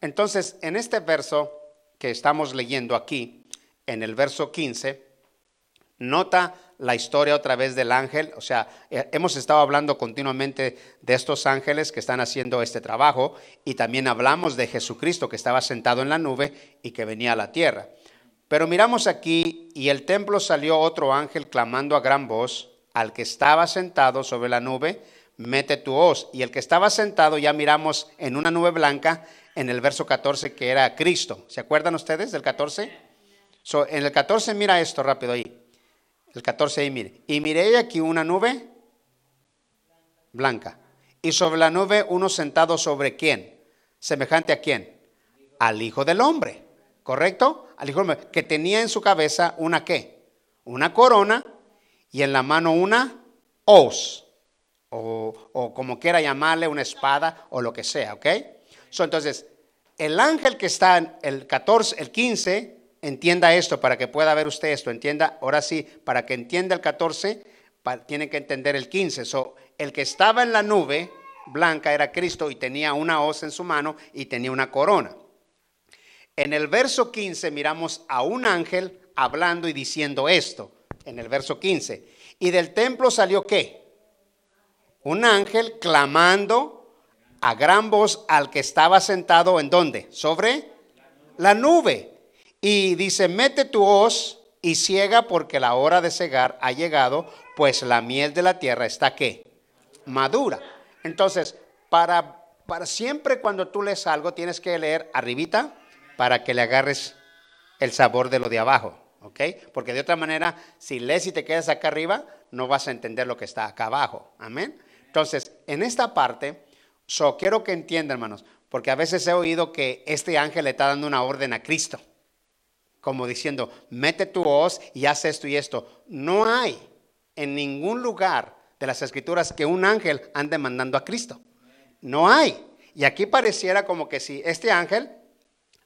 Entonces, en este verso que estamos leyendo aquí, en el verso 15, nota la historia otra vez del ángel, o sea, eh, hemos estado hablando continuamente de estos ángeles que están haciendo este trabajo y también hablamos de Jesucristo que estaba sentado en la nube y que venía a la tierra. Pero miramos aquí, y el templo salió otro ángel clamando a gran voz al que estaba sentado sobre la nube, mete tu hoz. Y el que estaba sentado, ya miramos en una nube blanca, en el verso 14, que era Cristo. ¿Se acuerdan ustedes del 14? en el 14 mira esto rápido ahí. El 14 ahí mire. Y miré aquí una nube blanca. Y sobre la nube uno sentado sobre quién? Semejante a quién? Al Hijo del Hombre. ¿Correcto? Al Hijo del Hombre. Que tenía en su cabeza una qué? Una corona y en la mano una hoz. O, o como quiera llamarle, una espada o lo que sea. ¿Ok? Entonces, el ángel que está en el 14, el 15, entienda esto para que pueda ver usted esto, entienda, ahora sí, para que entienda el 14, tiene que entender el 15. So, el que estaba en la nube blanca era Cristo y tenía una hoz en su mano y tenía una corona. En el verso 15 miramos a un ángel hablando y diciendo esto, en el verso 15. Y del templo salió qué? Un ángel clamando a gran voz al que estaba sentado en dónde? Sobre la nube. Y dice, mete tu hoz y ciega porque la hora de cegar ha llegado, pues la miel de la tierra está qué? Madura. Entonces, para, para siempre cuando tú lees algo tienes que leer arribita para que le agarres el sabor de lo de abajo. ¿Ok? Porque de otra manera, si lees y te quedas acá arriba, no vas a entender lo que está acá abajo. Amén. Entonces, en esta parte, So, quiero que entiendan, hermanos, porque a veces he oído que este ángel le está dando una orden a Cristo, como diciendo, mete tu hoz y haz esto y esto. No hay en ningún lugar de las escrituras que un ángel ande mandando a Cristo. No hay. Y aquí pareciera como que si este ángel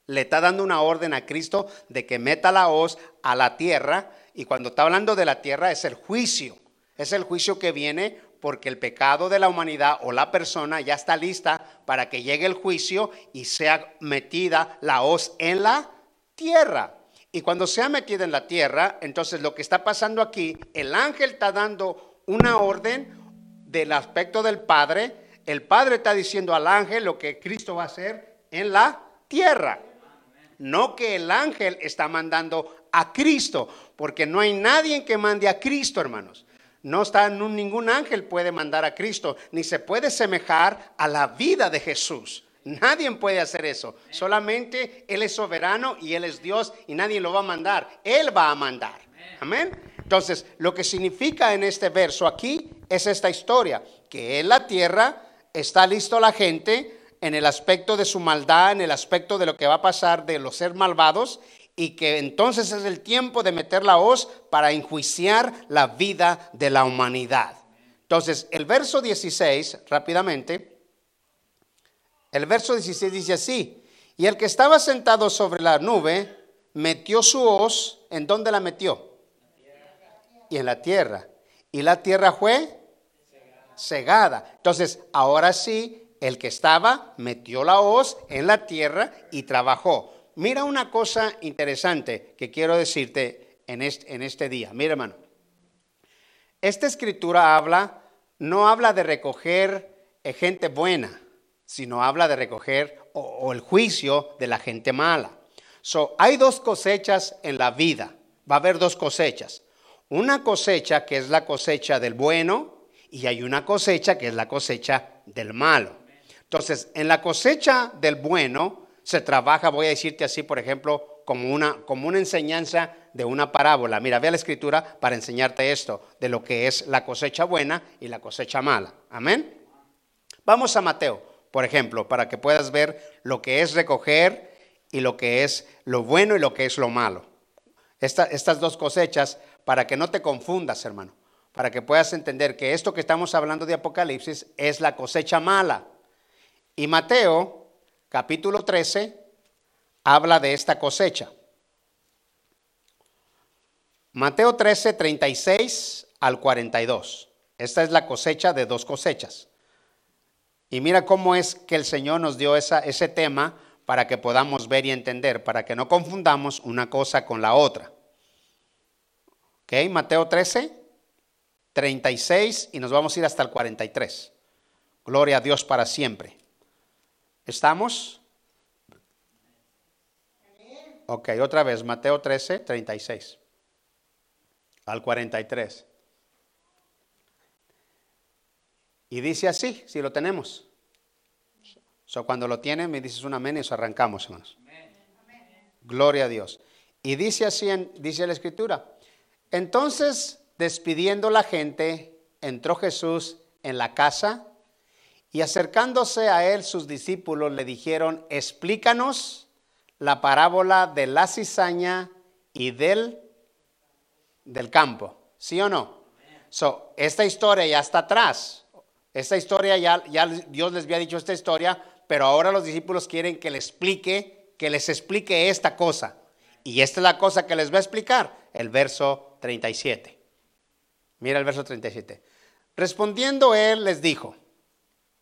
le está dando una orden a Cristo de que meta la hoz a la tierra, y cuando está hablando de la tierra es el juicio, es el juicio que viene porque el pecado de la humanidad o la persona ya está lista para que llegue el juicio y sea metida la hoz en la tierra. Y cuando sea metida en la tierra, entonces lo que está pasando aquí, el ángel está dando una orden del aspecto del Padre. El Padre está diciendo al ángel lo que Cristo va a hacer en la tierra. No que el ángel está mandando a Cristo, porque no hay nadie que mande a Cristo, hermanos. No está ningún ángel puede mandar a Cristo, ni se puede semejar a la vida de Jesús. Nadie puede hacer eso. Solamente Él es soberano y Él es Dios y nadie lo va a mandar. Él va a mandar. Amén. Entonces, lo que significa en este verso aquí es esta historia, que en la tierra está listo la gente en el aspecto de su maldad, en el aspecto de lo que va a pasar de los ser malvados y que entonces es el tiempo de meter la hoz para enjuiciar la vida de la humanidad. Entonces, el verso 16, rápidamente, el verso 16 dice así, y el que estaba sentado sobre la nube metió su hoz, ¿en dónde la metió? Y en la tierra. Y la tierra fue cegada. Entonces, ahora sí, el que estaba metió la hoz en la tierra y trabajó. Mira una cosa interesante que quiero decirte en este, día. Mira, hermano. Esta escritura habla, no habla de recoger eh, gente buena, sino habla de recoger o, el juicio de la gente mala. So, hay dos cosechas en la vida. Va a haber dos cosechas. Una cosecha que es la cosecha del bueno y hay una cosecha que es la cosecha del malo. Entonces, en la cosecha del bueno se trabaja, voy a decirte así, por ejemplo, como una, como una enseñanza de una parábola. Mira, ve la escritura para enseñarte esto, de lo que es la cosecha buena y la cosecha mala. Amén. Vamos a Mateo, por ejemplo, para que puedas ver lo que es recoger y lo que es lo bueno y lo que es lo malo. estas dos cosechas, para que no te confundas, hermano, para que puedas entender que esto que estamos hablando de Apocalipsis es la cosecha mala. Y Mateo capítulo 13 habla de esta cosecha. Mateo 13, 36 al 42. Esta es la cosecha de dos cosechas. Y mira cómo es que el Señor nos dio esa, ese tema para que podamos ver y entender, para que no confundamos una cosa con la otra. ¿Ok? Mateo 13, 36 y nos vamos a ir hasta el 43. Gloria a Dios para siempre. ¿Estamos? Ok, otra vez, Mateo 13, 36 al 43. Y dice así, si lo tenemos. So, cuando lo tienen, me dices un amén y os arrancamos, hermanos. Gloria a Dios. Y dice así, dice la escritura. Entonces, despidiendo la gente, entró Jesús en la casa y acercándose a él sus discípulos le dijeron, explícanos la parábola de la cizaña y del, del campo. ¿Sí o no? So, esta historia ya está atrás. Esta historia ya, ya Dios les había dicho esta historia, pero ahora los discípulos quieren que les explique, que les explique esta cosa. Y esta es la cosa que les va a explicar, el verso 37. Mira el verso 37. Respondiendo él les dijo,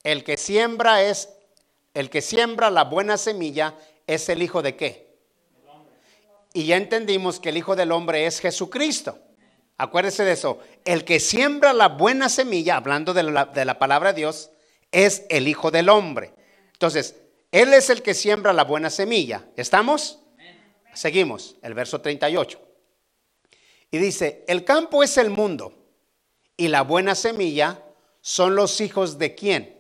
el que siembra es el que siembra la buena semilla es el hijo de qué? Y ya entendimos que el hijo del hombre es Jesucristo. Acuérdese de eso. El que siembra la buena semilla, hablando de la, de la palabra de Dios, es el hijo del hombre. Entonces, él es el que siembra la buena semilla. ¿Estamos? Seguimos, el verso 38. Y dice, el campo es el mundo y la buena semilla son los hijos de quién?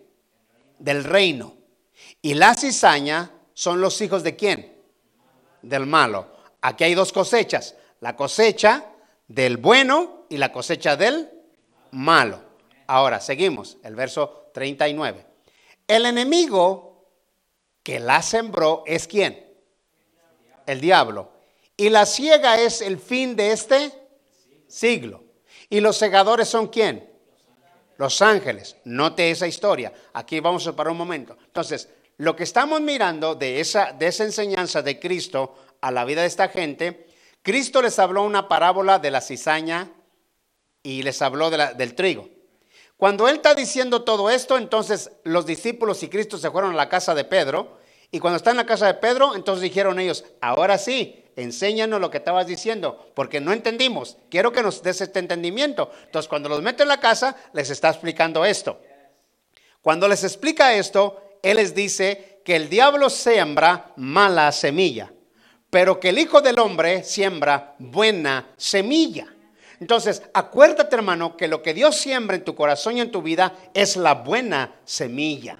Del reino. Y la cizaña son los hijos de quién? Del malo. Aquí hay dos cosechas. La cosecha del bueno y la cosecha del malo. Ahora, seguimos, el verso 39. El enemigo que la sembró es quién? El diablo. Y la ciega es el fin de este siglo. ¿Y los segadores son quién? Los ángeles. Note esa historia. Aquí vamos a parar un momento. Entonces, lo que estamos mirando de esa, de enseñanza de Cristo a la vida de esta gente Cristo les habló una parábola de la cizaña y les habló del trigo. Cuando él está diciendo todo esto, entonces los discípulos y Cristo se fueron a la casa de Pedro. Y cuando está en la casa de Pedro, entonces dijeron ellos, ahora sí, enséñanos lo que estabas diciendo, porque no entendimos. Quiero que nos des este entendimiento. Entonces, cuando los mete en la casa, les está explicando esto. Cuando les explica esto, él les dice que el diablo siembra mala semilla pero que el Hijo del Hombre siembra buena semilla. Entonces, acuérdate hermano que lo que Dios siembra en tu corazón y en tu vida es la buena semilla.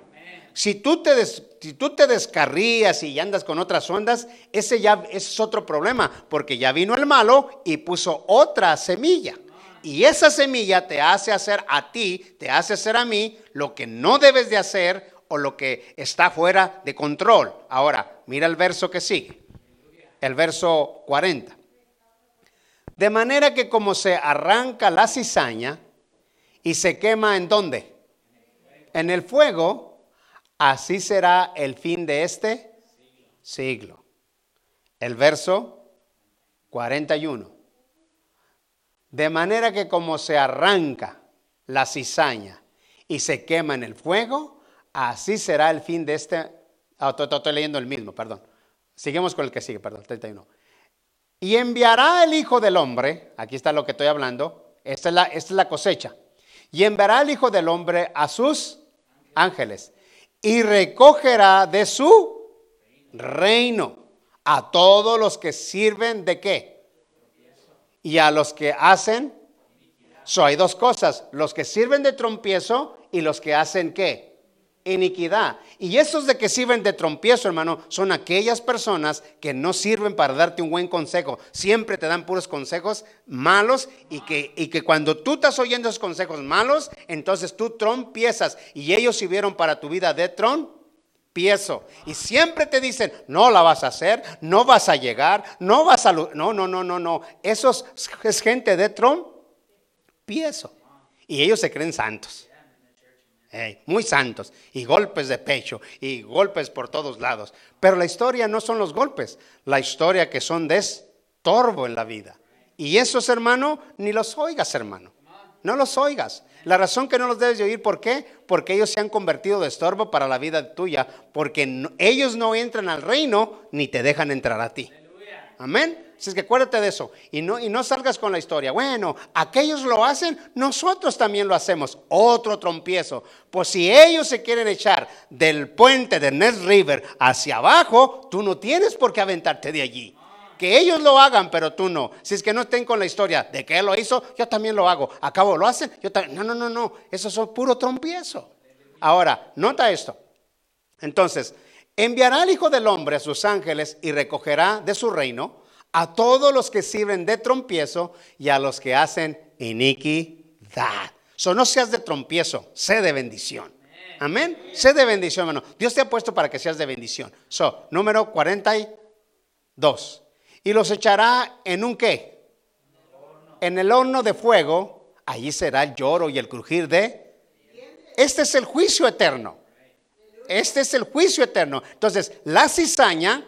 Si tú te, si tú te descarrías y andas con otras ondas, ese ya es otro problema, porque ya vino el malo y puso otra semilla. Y esa semilla te hace hacer a ti, te hace hacer a mí lo que no debes de hacer o lo que está fuera de control. Ahora, mira el verso que sigue el verso 40. De manera que como se arranca la cizaña y se quema en dónde? En el fuego, así será el fin de este siglo. El verso 41. De manera que como se arranca la cizaña y se quema en el fuego, así será el fin de este... Ah, estoy leyendo el mismo, perdón. Seguimos con el que sigue, perdón, 31. Y enviará el Hijo del Hombre, aquí está lo que estoy hablando, esta es la, esta es la cosecha. Y enviará el Hijo del Hombre a sus ángeles y recogerá de su reino a todos los que sirven de qué? Y a los que hacen. So, hay dos cosas, los que sirven de trompiezo y los que hacen qué? Iniquidad. Y esos de que sirven de trompiezo, hermano, son aquellas personas que no sirven para darte un buen consejo. Siempre te dan puros consejos malos y que, y que cuando tú estás oyendo esos consejos malos, entonces tú trompiezas y ellos sirvieron para tu vida de trompiezo. Y siempre te dicen, no la vas a hacer, no vas a llegar, no vas a... No, no, no, no, no. Eso es gente de trompiezo. Y ellos se creen santos muy santos, y golpes de pecho, y golpes por todos lados. Pero la historia no son los golpes, la historia que son de estorbo en la vida. Y esos, hermano, ni los oigas, hermano. No los oigas. La razón que no los debes de oír, ¿por qué? Porque ellos se han convertido de estorbo para la vida tuya, porque ellos no entran al reino ni te dejan entrar a ti. Amén. Así es que acuérdate de eso y no, y no salgas con la historia. Bueno, aquellos lo hacen, nosotros también lo hacemos. Otro trompiezo. Pues si ellos se quieren echar del puente de Nest River hacia abajo, tú no tienes por qué aventarte de allí. Que ellos lo hagan, pero tú no. Si es que no estén con la historia de que él lo hizo, yo también lo hago. Acabo, lo hacen, yo también. No, no, no, no. Eso es puro trompiezo. Ahora, nota esto. Entonces, enviará al Hijo del Hombre a sus ángeles y recogerá de su reino a todos los que sirven de trompiezo y a los que hacen iniquidad. So, no seas de trompiezo, sé de bendición. Amén. Sé de bendición, hermano. Dios te ha puesto para que seas de bendición. So, número 42. Y los echará en un qué? En el horno de fuego. Allí será el lloro y el crujir de. Este es el juicio eterno. Este es el juicio eterno. Entonces, la cizaña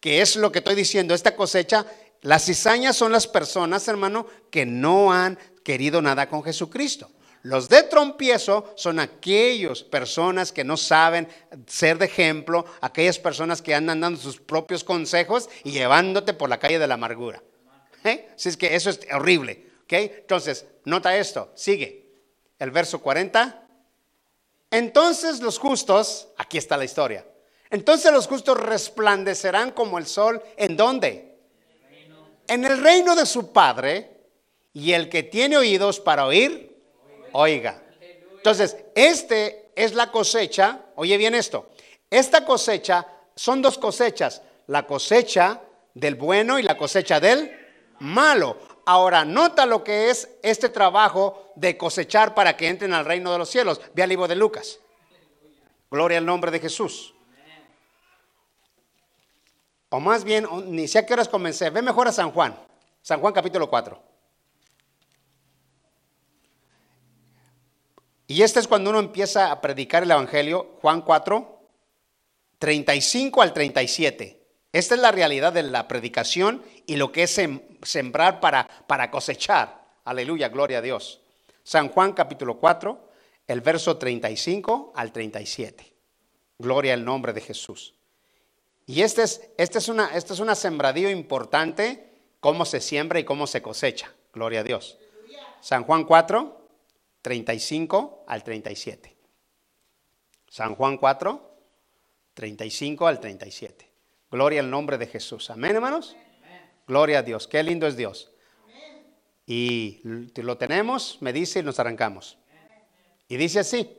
que es lo que estoy diciendo, esta cosecha, las cizañas son las personas, hermano, que no han querido nada con Jesucristo. Los de trompiezo son aquellas personas que no saben ser de ejemplo, aquellas personas que andan dando sus propios consejos y llevándote por la calle de la amargura. ¿Eh? Si es que eso es horrible. Entonces, nota esto, sigue. El verso 40. Entonces los justos, aquí está la historia, entonces los justos resplandecerán como el sol. ¿En dónde? En el reino de su Padre. Y el que tiene oídos para oír, oiga. Entonces, este es la cosecha. Oye bien esto. Esta cosecha son dos cosechas. La cosecha del bueno y la cosecha del malo. Ahora, nota lo que es este trabajo de cosechar para que entren al reino de los cielos. Ve al libro de Lucas. Gloria al nombre de Jesús. O más bien, ni sé a qué horas comencé. Ve mejor a San Juan. San Juan capítulo 4. Y este es cuando uno empieza a predicar el Evangelio. Juan 4, 35 al 37. Esta es la realidad de la predicación y lo que es sembrar para, para cosechar. Aleluya, gloria a Dios. San Juan capítulo 4, el verso 35 al 37. Gloria al nombre de Jesús. Y este es, este es, este es una sembradío importante, cómo se siembra y cómo se cosecha. Gloria a Dios. San Juan 4, 35 al 37. San Juan 4, 35 al 37. Gloria al nombre de Jesús. Amén, hermanos. Gloria a Dios. Qué lindo es Dios. Y lo tenemos, me dice y nos arrancamos. Y dice así.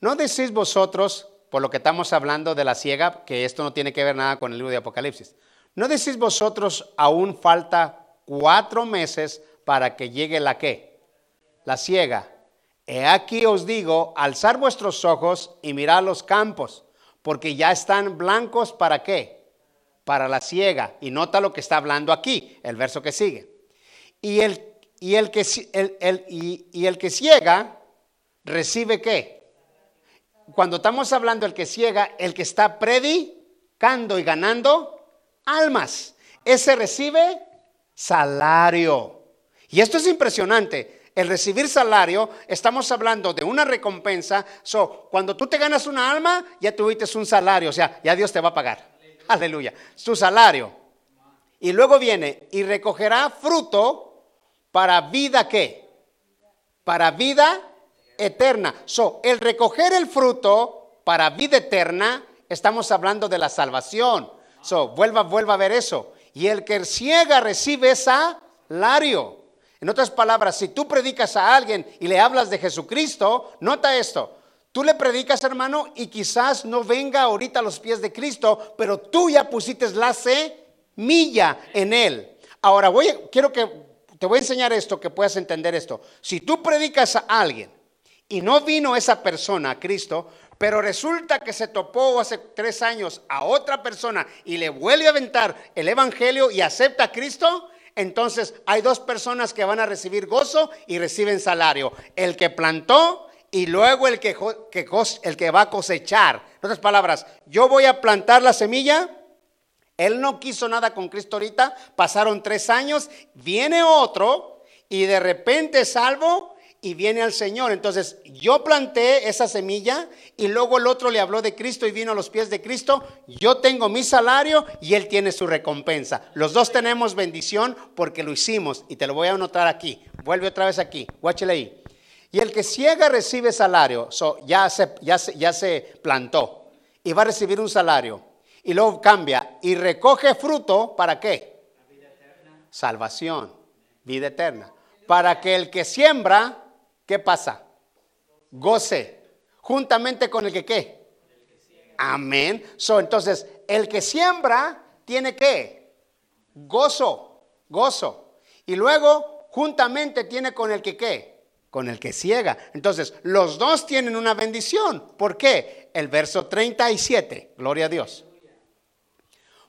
¿No decís vosotros por lo que estamos hablando de la ciega, que esto no tiene que ver nada con el libro de Apocalipsis. ¿No decís vosotros aún falta cuatro meses para que llegue la qué? La ciega. He aquí os digo, alzar vuestros ojos y mirad los campos, porque ya están blancos para qué? Para la ciega. Y nota lo que está hablando aquí, el verso que sigue. Y el, y el, que, el, y, el que ciega recibe qué? cuando estamos hablando del que ciega, el que está predicando y ganando almas, ese recibe salario. Y esto es impresionante. El recibir salario, estamos hablando de una recompensa. So, cuando tú te ganas una alma, ya tuviste un salario, o sea, ya Dios te va a pagar. Aleluya. Su salario. Y luego viene y recogerá fruto para vida qué? Para vida eterna. So, el recoger el fruto para vida eterna, estamos hablando de la salvación. So, vuelva, vuelva a ver eso. Y el que ciega recibe salario. En otras palabras, si tú predicas a alguien y le hablas de Jesucristo, nota esto. Tú le predicas, hermano, y quizás no venga ahorita a los pies de Cristo, pero tú ya pusiste la semilla en él. Ahora voy, quiero que te voy a enseñar esto, que puedas entender esto. Si tú predicas a alguien y no vino esa persona a Cristo, pero resulta que se topó hace tres años a otra persona y le vuelve a aventar el Evangelio y acepta a Cristo, entonces hay dos personas que van a recibir gozo y reciben salario. El que plantó y luego el que, el que va a cosechar. En otras palabras, yo voy a plantar la semilla. Él no quiso nada con Cristo ahorita, pasaron tres años, viene otro y de repente salvo y viene al Señor. Entonces yo planté esa semilla y luego el otro le habló de Cristo y vino a los pies de Cristo. Yo tengo mi salario y él tiene su recompensa. Los dos tenemos bendición porque lo hicimos y te lo voy a anotar aquí. Vuelve otra vez aquí, guáchale ahí. Y el que ciega recibe salario, ya, se, ya, ya se plantó y va a recibir un salario. Y luego cambia y recoge fruto, ¿para qué? Salvación, vida eterna. Para que el que siembra ¿qué pasa? Goce. Juntamente con el que qué? Amén. So, entonces, el que siembra tiene qué? Gozo, gozo. Y luego, juntamente tiene con el que qué? Con el que ciega. Entonces, los dos tienen una bendición. ¿Por qué? El verso 37, gloria a Dios.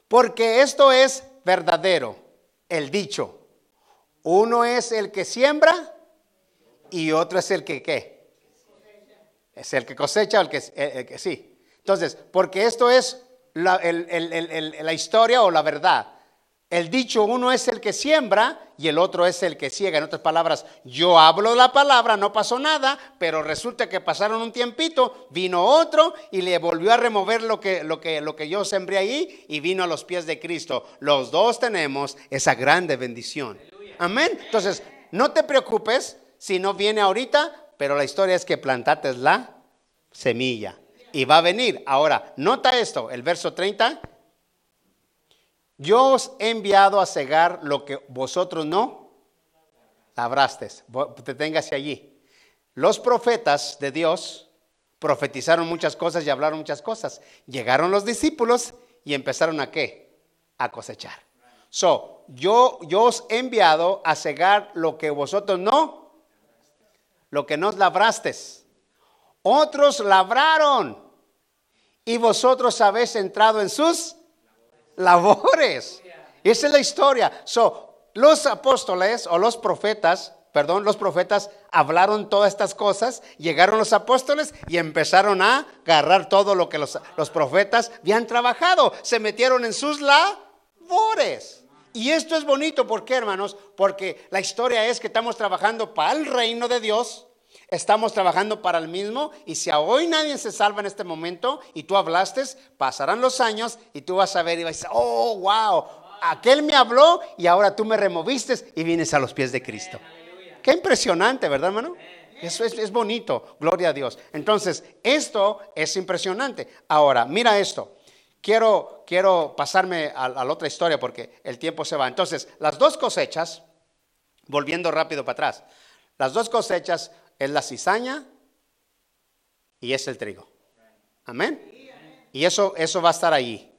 Porque esto es verdadero, el dicho. Uno es el que siembra y otro es el que qué. Es el que cosecha, el que, el, que sí. Entonces, porque esto es la, la historia o la verdad. El dicho, uno es el que siembra y el otro es el que ciega. En otras palabras, yo hablo la palabra, no pasó nada, pero resulta que pasaron un tiempito, vino otro y le volvió a remover lo que, lo que, lo que yo sembré ahí y vino a los pies de Cristo. Los dos tenemos esa grande bendición. Amén. Entonces, no te preocupes, si no viene ahorita, pero la historia es que plantaste la semilla y va a venir. Ahora, nota esto, el verso 30. Yo os he enviado a cegar lo que vosotros no labraste. Deténgase allí. Los profetas de Dios profetizaron muchas cosas y hablaron muchas cosas. Llegaron los discípulos y empezaron a qué? A cosechar. So, yo, yo os he enviado a cegar lo que vosotros no lo que no labraste. Otros labraron y vosotros habéis entrado en sus labores. Esa es la historia. So, los apóstoles o los profetas, perdón, los profetas hablaron todas estas cosas, llegaron los apóstoles y empezaron a agarrar todo lo que los, los profetas habían trabajado. Se metieron en sus labores. Y esto es bonito, ¿por qué, hermanos? Porque la historia es que estamos trabajando para el reino de Dios, estamos trabajando para el mismo, y si a hoy nadie se salva en este momento y tú hablaste, pasarán los años y tú vas a ver y vas a decir, oh, wow, aquel me habló y ahora tú me removiste y vienes a los pies de Cristo. Qué impresionante, ¿verdad, hermano? Eso es, bonito, gloria a Dios. Entonces, esto es impresionante. Ahora, mira esto quiero, quiero pasarme a, la otra historia porque el tiempo se va. Entonces, las dos cosechas, volviendo rápido para atrás, las dos cosechas es la cizaña y es el trigo. Amén. Y eso, eso va a estar allí.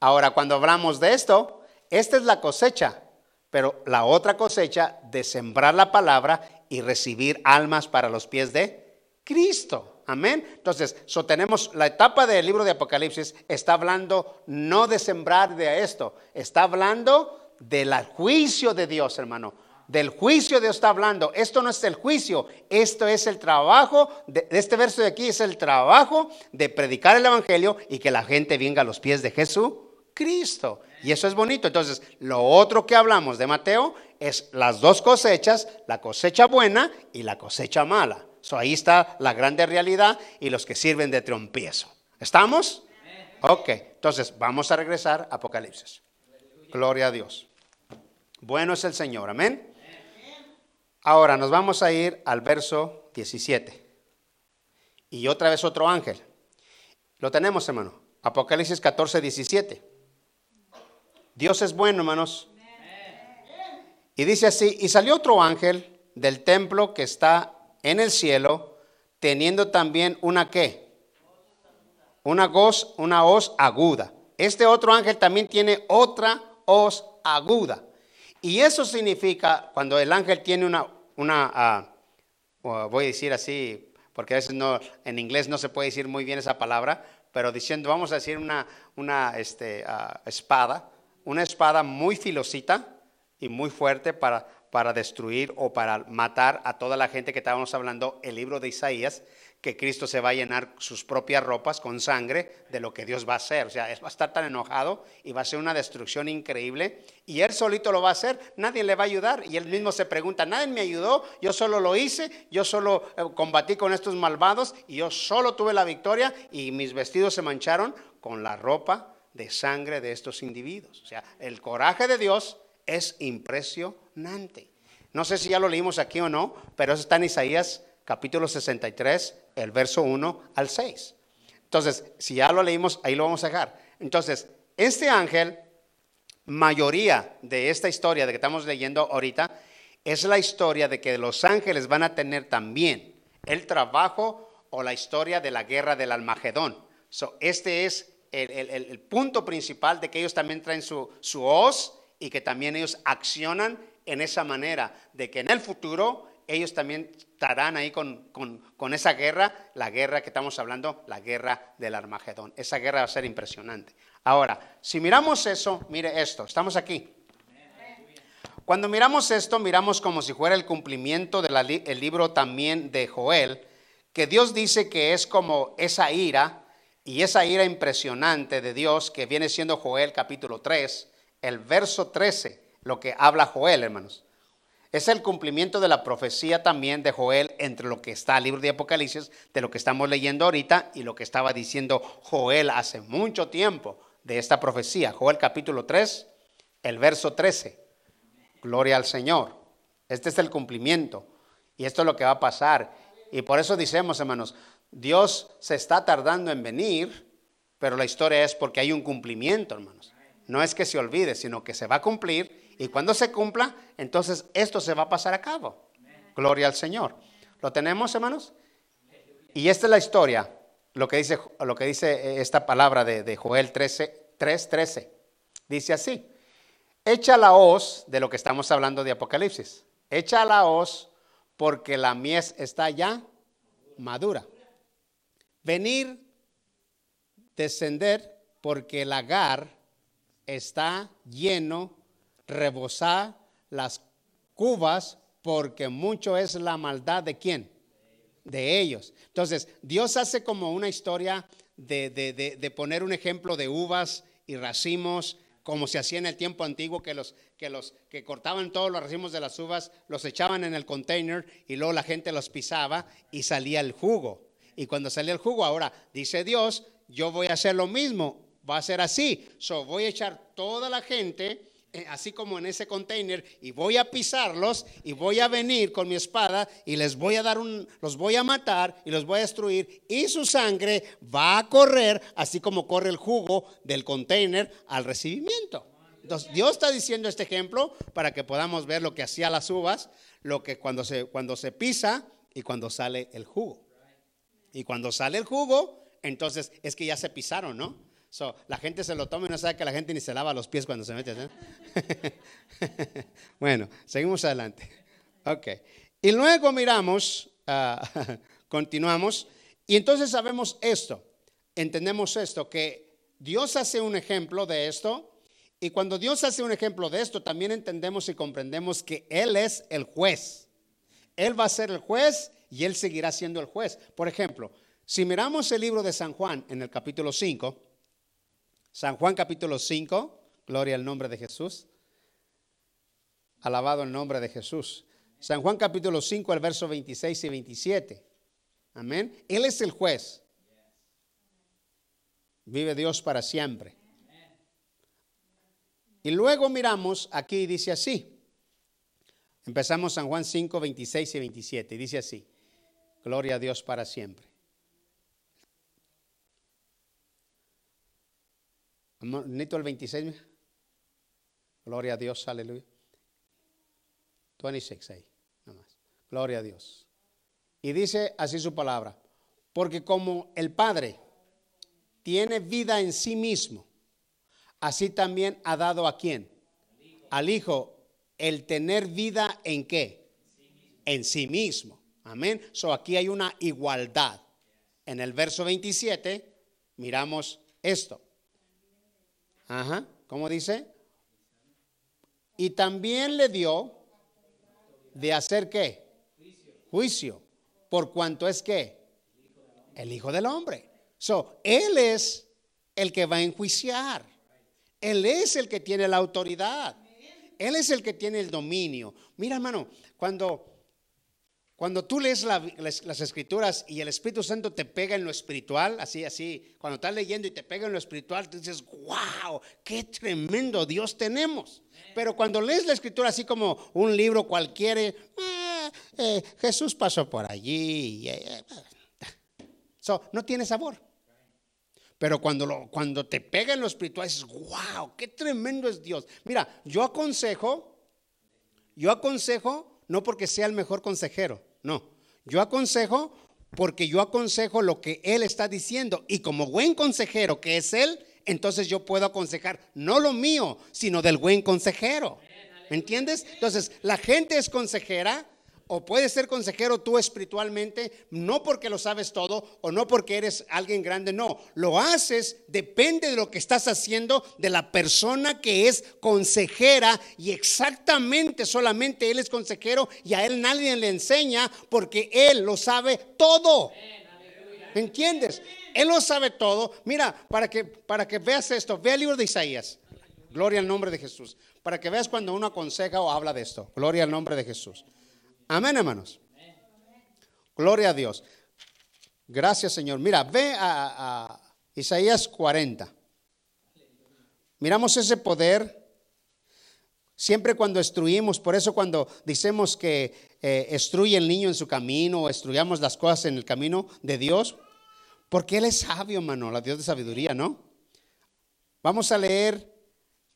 Ahora, cuando hablamos de esto, esta es la cosecha, pero la otra cosecha de sembrar la palabra y recibir almas para los pies de Cristo. Amén. Entonces, so tenemos la etapa del libro de Apocalipsis, está hablando no de sembrar de esto, está hablando del juicio de Dios, hermano. Del juicio Dios está hablando. Esto no es el juicio, esto es el trabajo, de, este verso de aquí es el trabajo de predicar el Evangelio y que la gente venga a los pies de Jesús. Cristo. Y eso es bonito. Entonces, lo otro que hablamos de Mateo es las dos cosechas, la cosecha buena y la cosecha mala ahí está la grande realidad y los que sirven de trompiezo. ¿Estamos? Ok, entonces vamos a regresar a Apocalipsis. Gloria a Dios. Bueno es el Señor, amén. Ahora nos vamos a ir al verso 17. Y otra vez otro ángel. Lo tenemos, hermano. Apocalipsis 14, 17. Dios es bueno, hermanos. Y dice así, y salió otro ángel del templo que está en el cielo, teniendo también una qué? Una voz, una hoz aguda. Este otro ángel también tiene otra hoz aguda. Y eso significa, cuando el ángel tiene una, una ah, voy a decir así, porque a veces no, en inglés no se puede decir muy bien esa palabra, pero diciendo, vamos a decir una, una este, ah, espada, una espada muy filosita y muy fuerte para para destruir o para matar a toda la gente que estábamos hablando, el libro de Isaías, que Cristo se va a llenar sus propias ropas con sangre de lo que Dios va a hacer. O sea, va a estar tan enojado y va a ser una destrucción increíble. Y Él solito lo va a hacer, nadie le va a ayudar. Y Él mismo se pregunta, nadie me ayudó, yo solo lo hice, yo solo eh, combatí con estos malvados y yo solo tuve la victoria y mis vestidos se mancharon con la ropa de sangre de estos individuos. O sea, el coraje de Dios es impresionante. No sé si ya lo leímos aquí o no, pero eso está en Isaías capítulo 63, el verso 1 al 6. Entonces, si ya lo leímos, ahí lo vamos a dejar. Entonces, este ángel, mayoría de esta historia de que estamos leyendo ahorita, es la historia de que los ángeles van a tener también el trabajo o la historia de la guerra del Almagedón. So, este es el, punto principal de que ellos también traen su, su hoz y que también ellos accionan en esa manera de que en el futuro ellos también estarán ahí con, esa guerra, la guerra que estamos hablando, la guerra del Armagedón. Esa guerra va a ser impresionante. Ahora, si miramos eso, mire esto, estamos aquí. Cuando miramos esto, miramos como si fuera el cumplimiento del libro también de Joel, que Dios dice que es como esa ira, y esa ira impresionante de Dios que viene siendo Joel capítulo 3, el verso 13, lo que habla Joel, hermanos. Es el cumplimiento de la profecía también de Joel entre lo que está el libro de Apocalipsis, de lo que estamos leyendo ahorita y lo que estaba diciendo Joel hace mucho tiempo de esta profecía. Joel capítulo 3, el verso 13. Gloria al Señor. Este es el cumplimiento y esto es lo que va a pasar. Y por eso decimos, hermanos, Dios se está tardando en venir, pero la historia es porque hay un cumplimiento, hermanos. No es que se olvide, sino que se va a cumplir y cuando se cumpla, entonces esto se va a pasar a cabo. Gloria al Señor. ¿Lo tenemos, hermanos? Y esta es la historia, lo que dice, lo que dice eh, esta palabra de, Joel 13, 3, Dice así, echa la hoz de lo que estamos hablando de Apocalipsis. Echa la hoz porque la mies está ya madura. Venir, descender porque el agar está lleno rebosar las cubas porque mucho es la maldad de quién? De ellos. Entonces, Dios hace como una historia de, de, poner un ejemplo de uvas y racimos, como se hacía en el tiempo antiguo, que los que, los, que cortaban todos los racimos de las uvas, los echaban en el container y luego la gente los pisaba y salía el jugo. Y cuando salía el jugo, ahora dice Dios, yo voy a hacer lo mismo, va a ser así. So, voy a echar toda la gente así como en ese container, y voy a pisarlos, y voy a venir con mi espada, y les voy a dar un, los voy a matar, y los voy a destruir, y su sangre va a correr, así como corre el jugo del container al recibimiento. Entonces, Dios está diciendo este ejemplo para que podamos ver lo que hacía las uvas, lo que cuando se, cuando se pisa y cuando sale el jugo. Y cuando sale el jugo, entonces es que ya se pisaron, ¿no? So, la gente se lo toma y no sabe que la gente ni se lava los pies cuando se mete. bueno, seguimos adelante. Ok. Y luego miramos, ah, continuamos, y entonces sabemos esto, entendemos esto, que Dios hace un ejemplo de esto, y cuando Dios hace un ejemplo de esto, también entendemos y comprendemos que Él es el juez. Él va a ser el juez y Él seguirá siendo el juez. Por ejemplo, si miramos el libro de San Juan en el capítulo 5, San Juan capítulo 5, gloria al nombre de Jesús. Alabado el nombre de Jesús. San Juan capítulo 5, el verso 26 y 27. Amén. Él es el juez. Vive Dios para siempre. Y luego miramos aquí, dice así. Empezamos San Juan 5, 26 y 27. Dice así. Gloria a Dios para siempre. Necesito el 26. Gloria a Dios, aleluya. 26 ahí, nada más. Gloria a Dios. Y dice así su palabra. Porque como el Padre tiene vida en sí mismo, así también ha dado a quién? Al Hijo el tener vida en qué? En sí mismo. Amén. So aquí hay una igualdad. En el verso 27 miramos esto. Ajá, ¿cómo dice? Y también le dio de hacer qué? Juicio. ¿Por cuanto es qué? El Hijo del Hombre. So, Él es el que va a enjuiciar. Él es el que tiene la autoridad. Él es el que tiene el dominio. Mira, hermano, cuando, cuando tú lees las, escrituras y el Espíritu Santo te pega en lo espiritual, así, así, cuando estás leyendo y te pega en lo espiritual, tú dices, wow, qué tremendo Dios tenemos. Pero cuando lees la escritura así como un libro cualquiera, eh, eh, Jesús pasó por allí. Eh, no tiene sabor. Pero cuando, cuando te pega en lo espiritual, dices, wow, qué tremendo es Dios. Mira, yo aconsejo, yo aconsejo no porque sea el mejor consejero, no. Yo aconsejo porque yo aconsejo lo que Él está diciendo. Y como buen consejero que es Él, entonces yo puedo aconsejar no lo mío, sino del buen consejero. ¿Me entiendes? Entonces, la gente es consejera o puedes ser consejero tú espiritualmente, no porque lo sabes todo o no porque eres alguien grande, no, lo haces, depende de lo que estás haciendo, de la persona que es consejera y exactamente solamente él es consejero y a él nadie le enseña porque él lo sabe todo. ¿Me entiendes? Él lo sabe todo. Mira, para que, para que veas esto, ve el libro de Isaías. Gloria al nombre de Jesús. Para que veas cuando uno aconseja o habla de esto. Gloria al nombre de Jesús. Amén, hermanos. Gloria a Dios. Gracias, Señor. Mira, ve a, Isaías 40. Miramos ese poder. Siempre cuando destruimos, por eso cuando decimos que eh, estruye el niño en su camino o estruyamos las cosas en el camino de Dios, porque Él es sabio, hermano, la Dios de sabiduría, ¿no? Vamos a leer,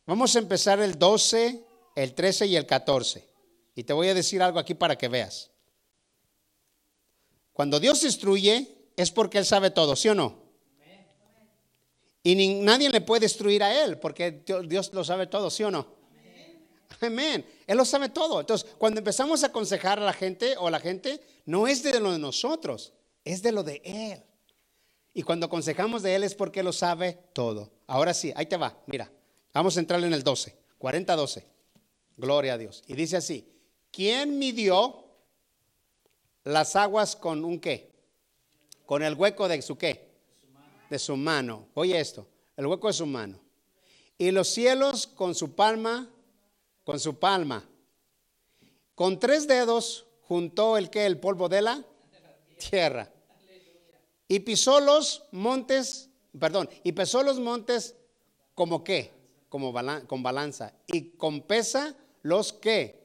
vamos a empezar el 12, el 13 y el 14. Y te voy a decir algo aquí para que veas. Cuando Dios instruye es porque Él sabe todo, ¿sí o no? Y nadie le puede destruir a Él porque Dios lo sabe todo, ¿sí o no? Amén. Él lo sabe todo. Entonces, cuando empezamos a aconsejar a la gente o a la gente, no es de lo de nosotros, es de lo de Él. Y cuando aconsejamos de Él es porque lo sabe todo. Ahora sí, ahí te va. Mira, vamos a entrar en el 12, 40-12. Gloria a Dios. Y dice así, ¿Quién midió las aguas con un qué? Con el hueco de su qué? De su mano. Oye esto, el hueco de su mano. Y los cielos con su palma, con su palma. Con tres dedos juntó el qué? El polvo de la tierra. Y pisó los montes, perdón, y pesó los montes como qué? Como con balanza. Y con pesa los qué?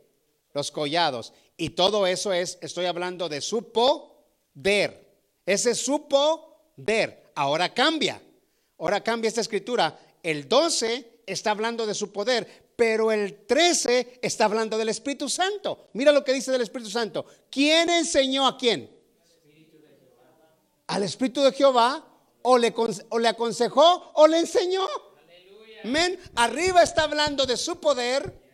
Los collados. Y todo eso es, estoy hablando de su poder. Ese su poder. Ahora cambia. Ahora cambia esta escritura. El 12 está hablando de su poder, pero el 13 está hablando del Espíritu Santo. Mira lo que dice del Espíritu Santo. ¿Quién enseñó a quién? Al Espíritu de Jehová. O le, o le aconsejó o le enseñó. Amén. Arriba está hablando de su poder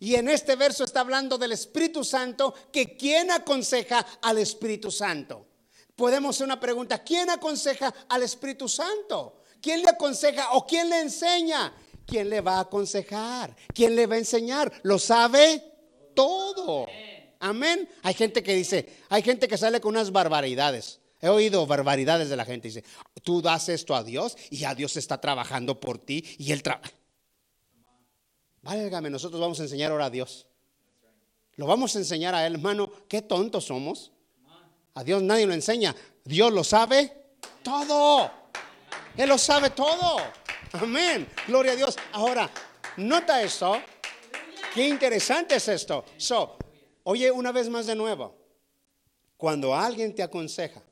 y en este verso está hablando del Espíritu Santo, que ¿quién aconseja al Espíritu Santo? Podemos hacer una pregunta, ¿quién aconseja al Espíritu Santo? ¿Quién le aconseja o quién le enseña? ¿Quién le va a aconsejar? ¿Quién le va a enseñar? ¿Lo sabe? Todo. Amén. Hay gente que dice, hay gente que sale con unas barbaridades. He oído barbaridades de la gente. Dice, tú das esto a Dios y a Dios está trabajando por ti y Él trabaja. Válgame, nosotros vamos a enseñar ahora a Dios. Lo vamos a enseñar a Él, hermano. Qué tontos somos. A Dios nadie lo enseña. Dios lo sabe todo. Él lo sabe todo. Amén. Gloria a Dios. Ahora, nota esto. Qué interesante es esto. So, oye una vez más de nuevo. Cuando alguien te aconseja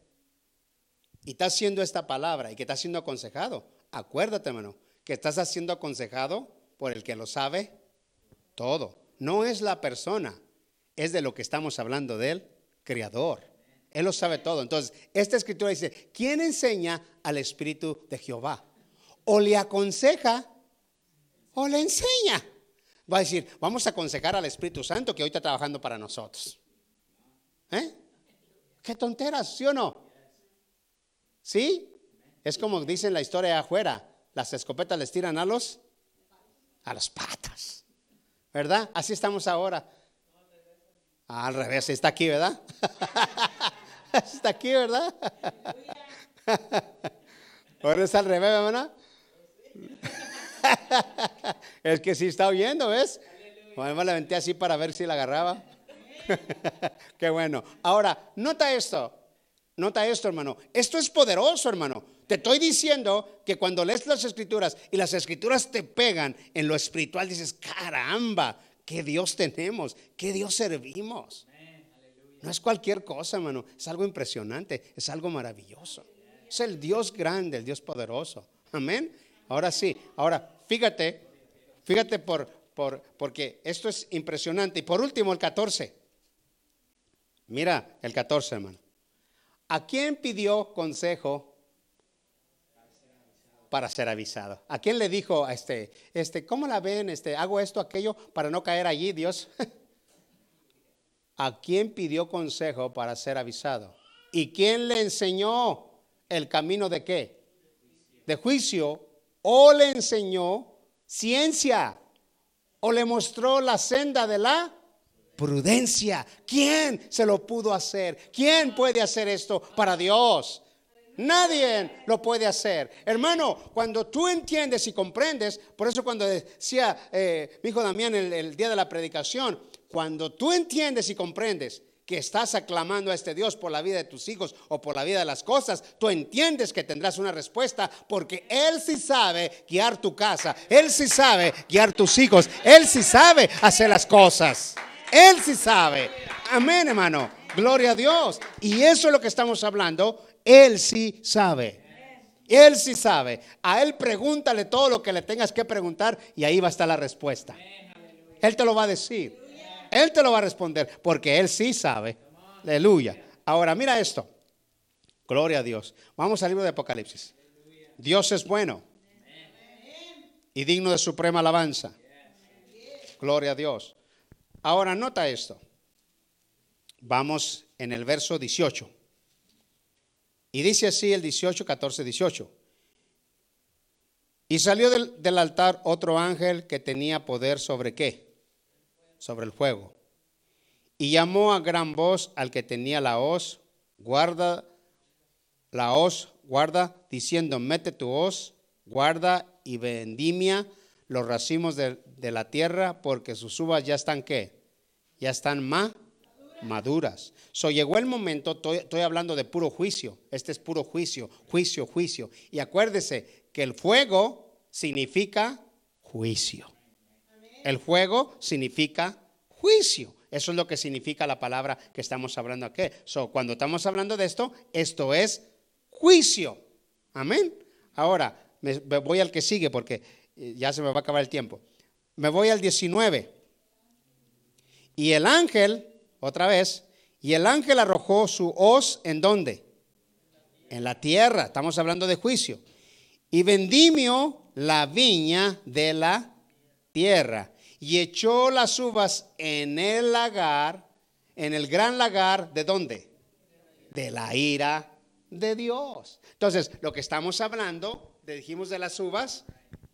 y está haciendo esta palabra y que está siendo aconsejado, acuérdate, hermano, que estás haciendo aconsejado por el que lo sabe todo. No es la persona, es de lo que estamos hablando del Creador. Él lo sabe todo. Entonces, esta escritura dice, ¿quién enseña al Espíritu de Jehová? O le aconseja o le enseña. Va a decir, vamos a aconsejar al Espíritu Santo que hoy está trabajando para nosotros. ¿Eh? ¿Qué tonteras, sí o no? ¿Sí? Es como dicen la historia afuera, las escopetas les tiran a los a las patas. ¿Verdad? Así estamos ahora. Al revés, está aquí, ¿verdad? está aquí, ¿verdad? Ahora es al revés, hermana. es que sí está oyendo, ¿ves? Bueno, la aventé así para ver si la agarraba. Qué bueno. Ahora, nota esto. Nota esto, hermano. Esto es poderoso, hermano. Te estoy diciendo que cuando lees las escrituras y las escrituras te pegan en lo espiritual, dices, caramba, qué Dios tenemos, qué Dios servimos. No es cualquier cosa, hermano. Es algo impresionante, es algo maravilloso. Es el Dios grande, el Dios poderoso. Amén. Ahora sí, ahora fíjate, fíjate por, por, porque esto es impresionante. Y por último, el 14. Mira el 14, hermano. ¿A quién pidió consejo para ser avisado? ¿A quién le dijo a este, este, cómo la ven? Este, hago esto, aquello para no caer allí, Dios. ¿A quién pidió consejo para ser avisado? ¿Y quién le enseñó el camino de qué? De juicio. ¿O le enseñó ciencia? ¿O le mostró la senda de la prudencia? ¿Quién se lo pudo hacer? ¿Quién puede hacer esto para Dios? Nadie lo puede hacer. Hermano, cuando tú entiendes y comprendes, por eso cuando decía eh, mi hijo Damián el día de la predicación, cuando tú entiendes y comprendes que estás aclamando a este Dios por la vida de tus hijos o por la vida de las cosas, tú entiendes que tendrás una respuesta porque Él sí sabe guiar tu casa, Él sí sabe guiar tus hijos, Él sí sabe hacer las cosas, Él sí sabe. Amén, hermano. Gloria a Dios. Y eso es lo que estamos hablando. Él sí sabe. Él sí sabe. A Él pregúntale todo lo que le tengas que preguntar y ahí va a estar la respuesta. Él te lo va a decir. Él te lo va a responder porque Él sí sabe. Aleluya. Ahora, mira esto. Gloria a Dios. Vamos al libro de Apocalipsis. Dios es bueno y digno de suprema alabanza. Gloria a Dios. Ahora, nota esto. Vamos en el verso 18. Y dice así el 18, 14, 18. Y salió del, altar otro ángel que tenía poder sobre qué? sobre el fuego. Y llamó a gran voz al que tenía la hoz, guarda la hoz, guarda, diciendo, mete tu hoz, guarda y vendimia los racimos de, la tierra, porque sus uvas ya están qué? Ya están más maduras. So llegó el momento, estoy, hablando de puro juicio. Este es puro juicio, juicio, juicio. Y acuérdese que el fuego significa juicio. El fuego significa juicio. Eso es lo que significa la palabra que estamos hablando aquí. So, cuando estamos hablando de esto, esto es juicio. Amén. Ahora, me, voy al que sigue porque eh, ya se me va a acabar el tiempo. Me voy al 19. Y el ángel, otra vez, y el ángel arrojó su hoz en dónde? En la tierra. Estamos hablando de juicio. Y vendimió la viña de la tierra y echó las uvas en el lagar, en el gran lagar, ¿de dónde? De la ira de Dios. Entonces, lo que estamos hablando, dijimos de las uvas,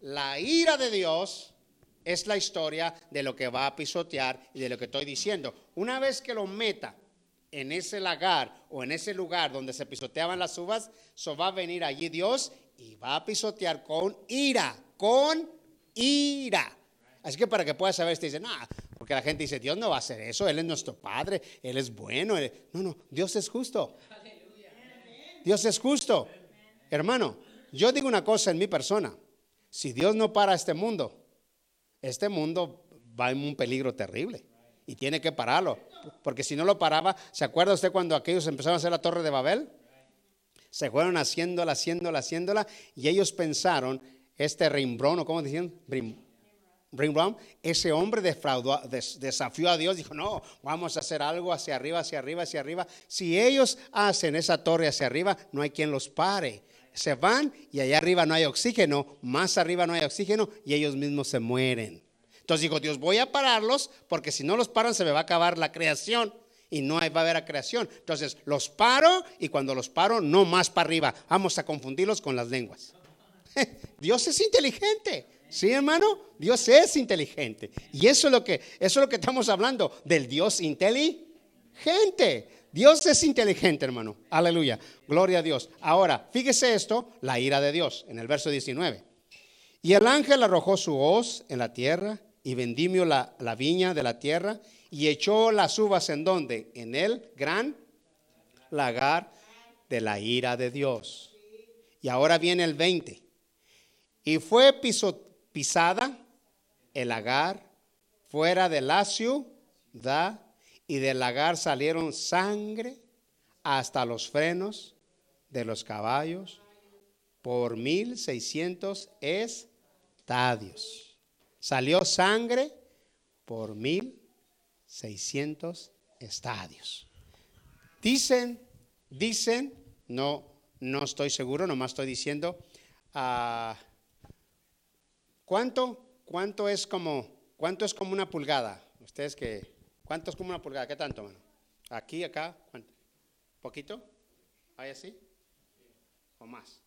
la ira de Dios es la historia de lo que va a pisotear y de lo que estoy diciendo. Una vez que lo meta en ese lagar o en ese lugar donde se pisoteaban las uvas, so va a venir allí Dios y va a pisotear con ira, con ira. Así que para que puedas saber, te dice, no, porque la gente dice, Dios no va a hacer eso, Él es nuestro Padre, Él es bueno. No, no, Dios es justo. Dios es justo. Hermano, yo digo una cosa en mi persona, si Dios no para este mundo, este mundo va en un peligro terrible y tiene que pararlo, porque si no lo paraba, ¿se acuerda usted cuando aquellos empezaron a hacer la torre de Babel? Se fueron haciéndola, haciéndola, haciéndola, y ellos pensaron, este Rimbrón, cómo decían, ese hombre defraudó, desafió a Dios, dijo, no, vamos a hacer algo hacia arriba, hacia arriba, hacia arriba. Si ellos hacen esa torre hacia arriba, no hay quien los pare. Se van y allá arriba no hay oxígeno, más arriba no hay oxígeno y ellos mismos se mueren. Entonces dijo, Dios, voy a pararlos porque si no los paran se me va a acabar la creación y no va a haber creación. Entonces los paro y cuando los paro, no más para arriba. Vamos a confundirlos con las lenguas. Dios es inteligente. Sí, hermano, Dios es inteligente. Y eso es lo que, eso es lo que estamos hablando, del Dios inteligente. Dios es inteligente, hermano. Aleluya. Gloria a Dios. Ahora, fíjese esto, la ira de Dios, en el verso 19. Y el ángel arrojó su hoz en la tierra y vendimió la, viña de la tierra y echó las uvas en donde? En el gran lagar de la ira de Dios. Y ahora viene el 20. Y fue pisada el lagar fuera de la ciudad y del lagar salieron sangre hasta los frenos de los caballos por mil seiscientos estadios. Salió sangre por mil seiscientos estadios. Dicen, dicen, no, no estoy seguro, nomás estoy diciendo, uh, ¿cuánto, cuánto es como, cuánto es como una pulgada? Ustedes que, ¿cuánto es como una pulgada? ¿Qué tanto, mano? Aquí, acá, ¿cuánto? ¿Poquito? ¿Hay así? ¿O más?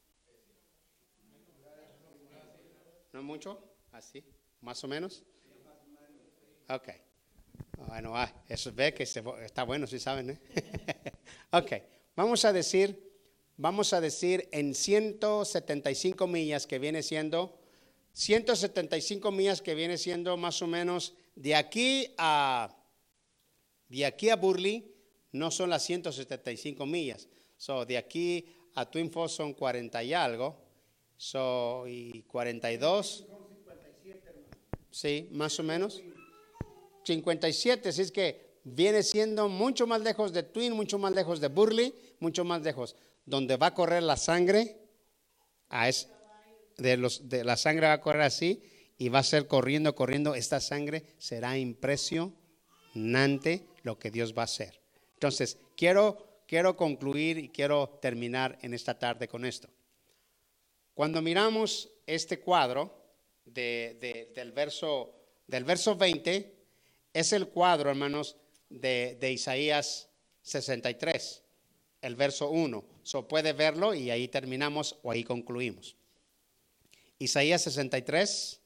¿No mucho? ¿Así? ¿Más o menos? Ok. Bueno, ah, eso ve que está bueno, si saben, ¿eh? ok, vamos a decir, vamos a decir en 175 millas que viene siendo, 175 millas que viene siendo más o menos de aquí a, de aquí a Burley, no son las 175 millas. So, de aquí a Twin Falls son 40 y algo. So, y 42. Sí, más o menos. 57, así es que viene siendo mucho más lejos de Twin, mucho más lejos de Burley, mucho más lejos. Donde va a correr la sangre, a es, de, los, de la sangre va a correr así y va a ser corriendo, corriendo. Esta sangre será impresionante lo que Dios va a hacer. Entonces, quiero, quiero concluir y quiero terminar en esta tarde con esto. Cuando miramos este cuadro de, del, verso, del verso 20, es el cuadro, hermanos, de, Isaías 63, el verso 1. So puede verlo y ahí terminamos o ahí concluimos. Isaías 63,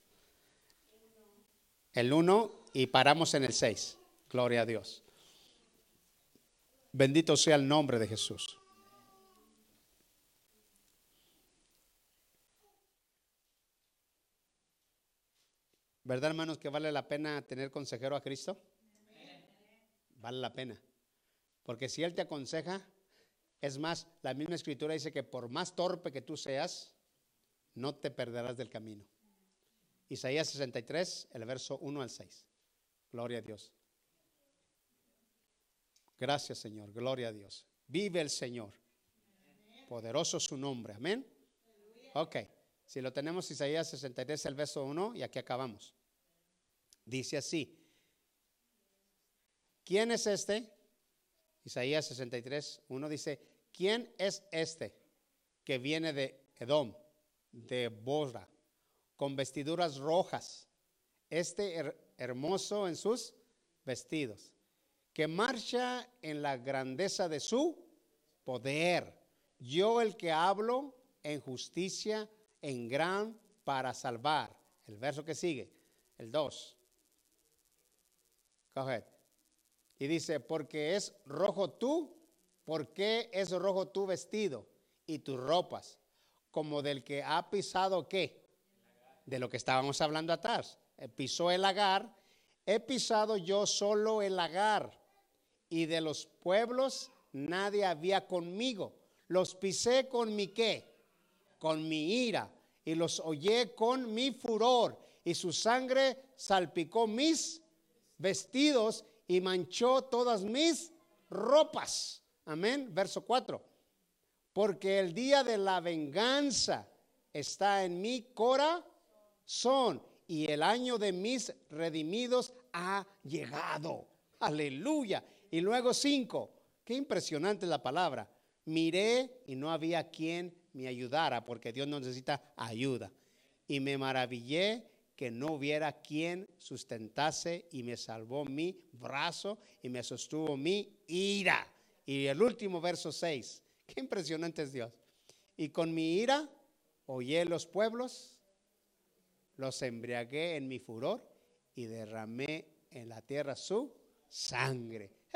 el 1 y paramos en el 6. Gloria a Dios. Bendito sea el nombre de Jesús. ¿Verdad, hermanos, que vale la pena tener consejero a Cristo? Vale la pena. Porque si Él te aconseja, es más, la misma escritura dice que por más torpe que tú seas, no te perderás del camino. Isaías 63, el verso 1 al 6. Gloria a Dios. Gracias, Señor. Gloria a Dios. Vive el Señor. Poderoso su nombre. Amén. Ok. Si lo tenemos, Isaías 63, el verso 1, y aquí acabamos. Dice así. ¿Quién es este? Isaías 63, 1 dice, ¿quién es este que viene de Edom, de Bosra, con vestiduras rojas, este hermoso en sus vestidos, que marcha en la grandeza de su poder? Yo el que hablo en justicia, en gran para salvar. El verso que sigue, el 2. Y dice, porque es rojo tú, ¿por qué es rojo tu vestido y tus ropas? Como del que ha pisado qué? De lo que estábamos hablando atrás. Eh, pisó el lagar, he pisado yo solo el lagar y de los pueblos nadie había conmigo. Los pisé con mi qué? Con mi ira y los hollé con mi furor y su sangre salpicó mis vestidos y manchó todas mis ropas. Amén. Verso 4. Porque el día de la venganza está en mi corazón y el año de mis redimidos ha llegado. Aleluya. Y luego 5. Qué impresionante la palabra. Miré y no había quien me ayudara porque Dios no necesita ayuda. Y me maravillé que no hubiera quien sustentase y me salvó mi brazo y me sostuvo mi ira. Y el último verso 6, qué impresionante es Dios. Y con mi ira oye los pueblos, los embriagué en mi furor y derramé en la tierra su sangre.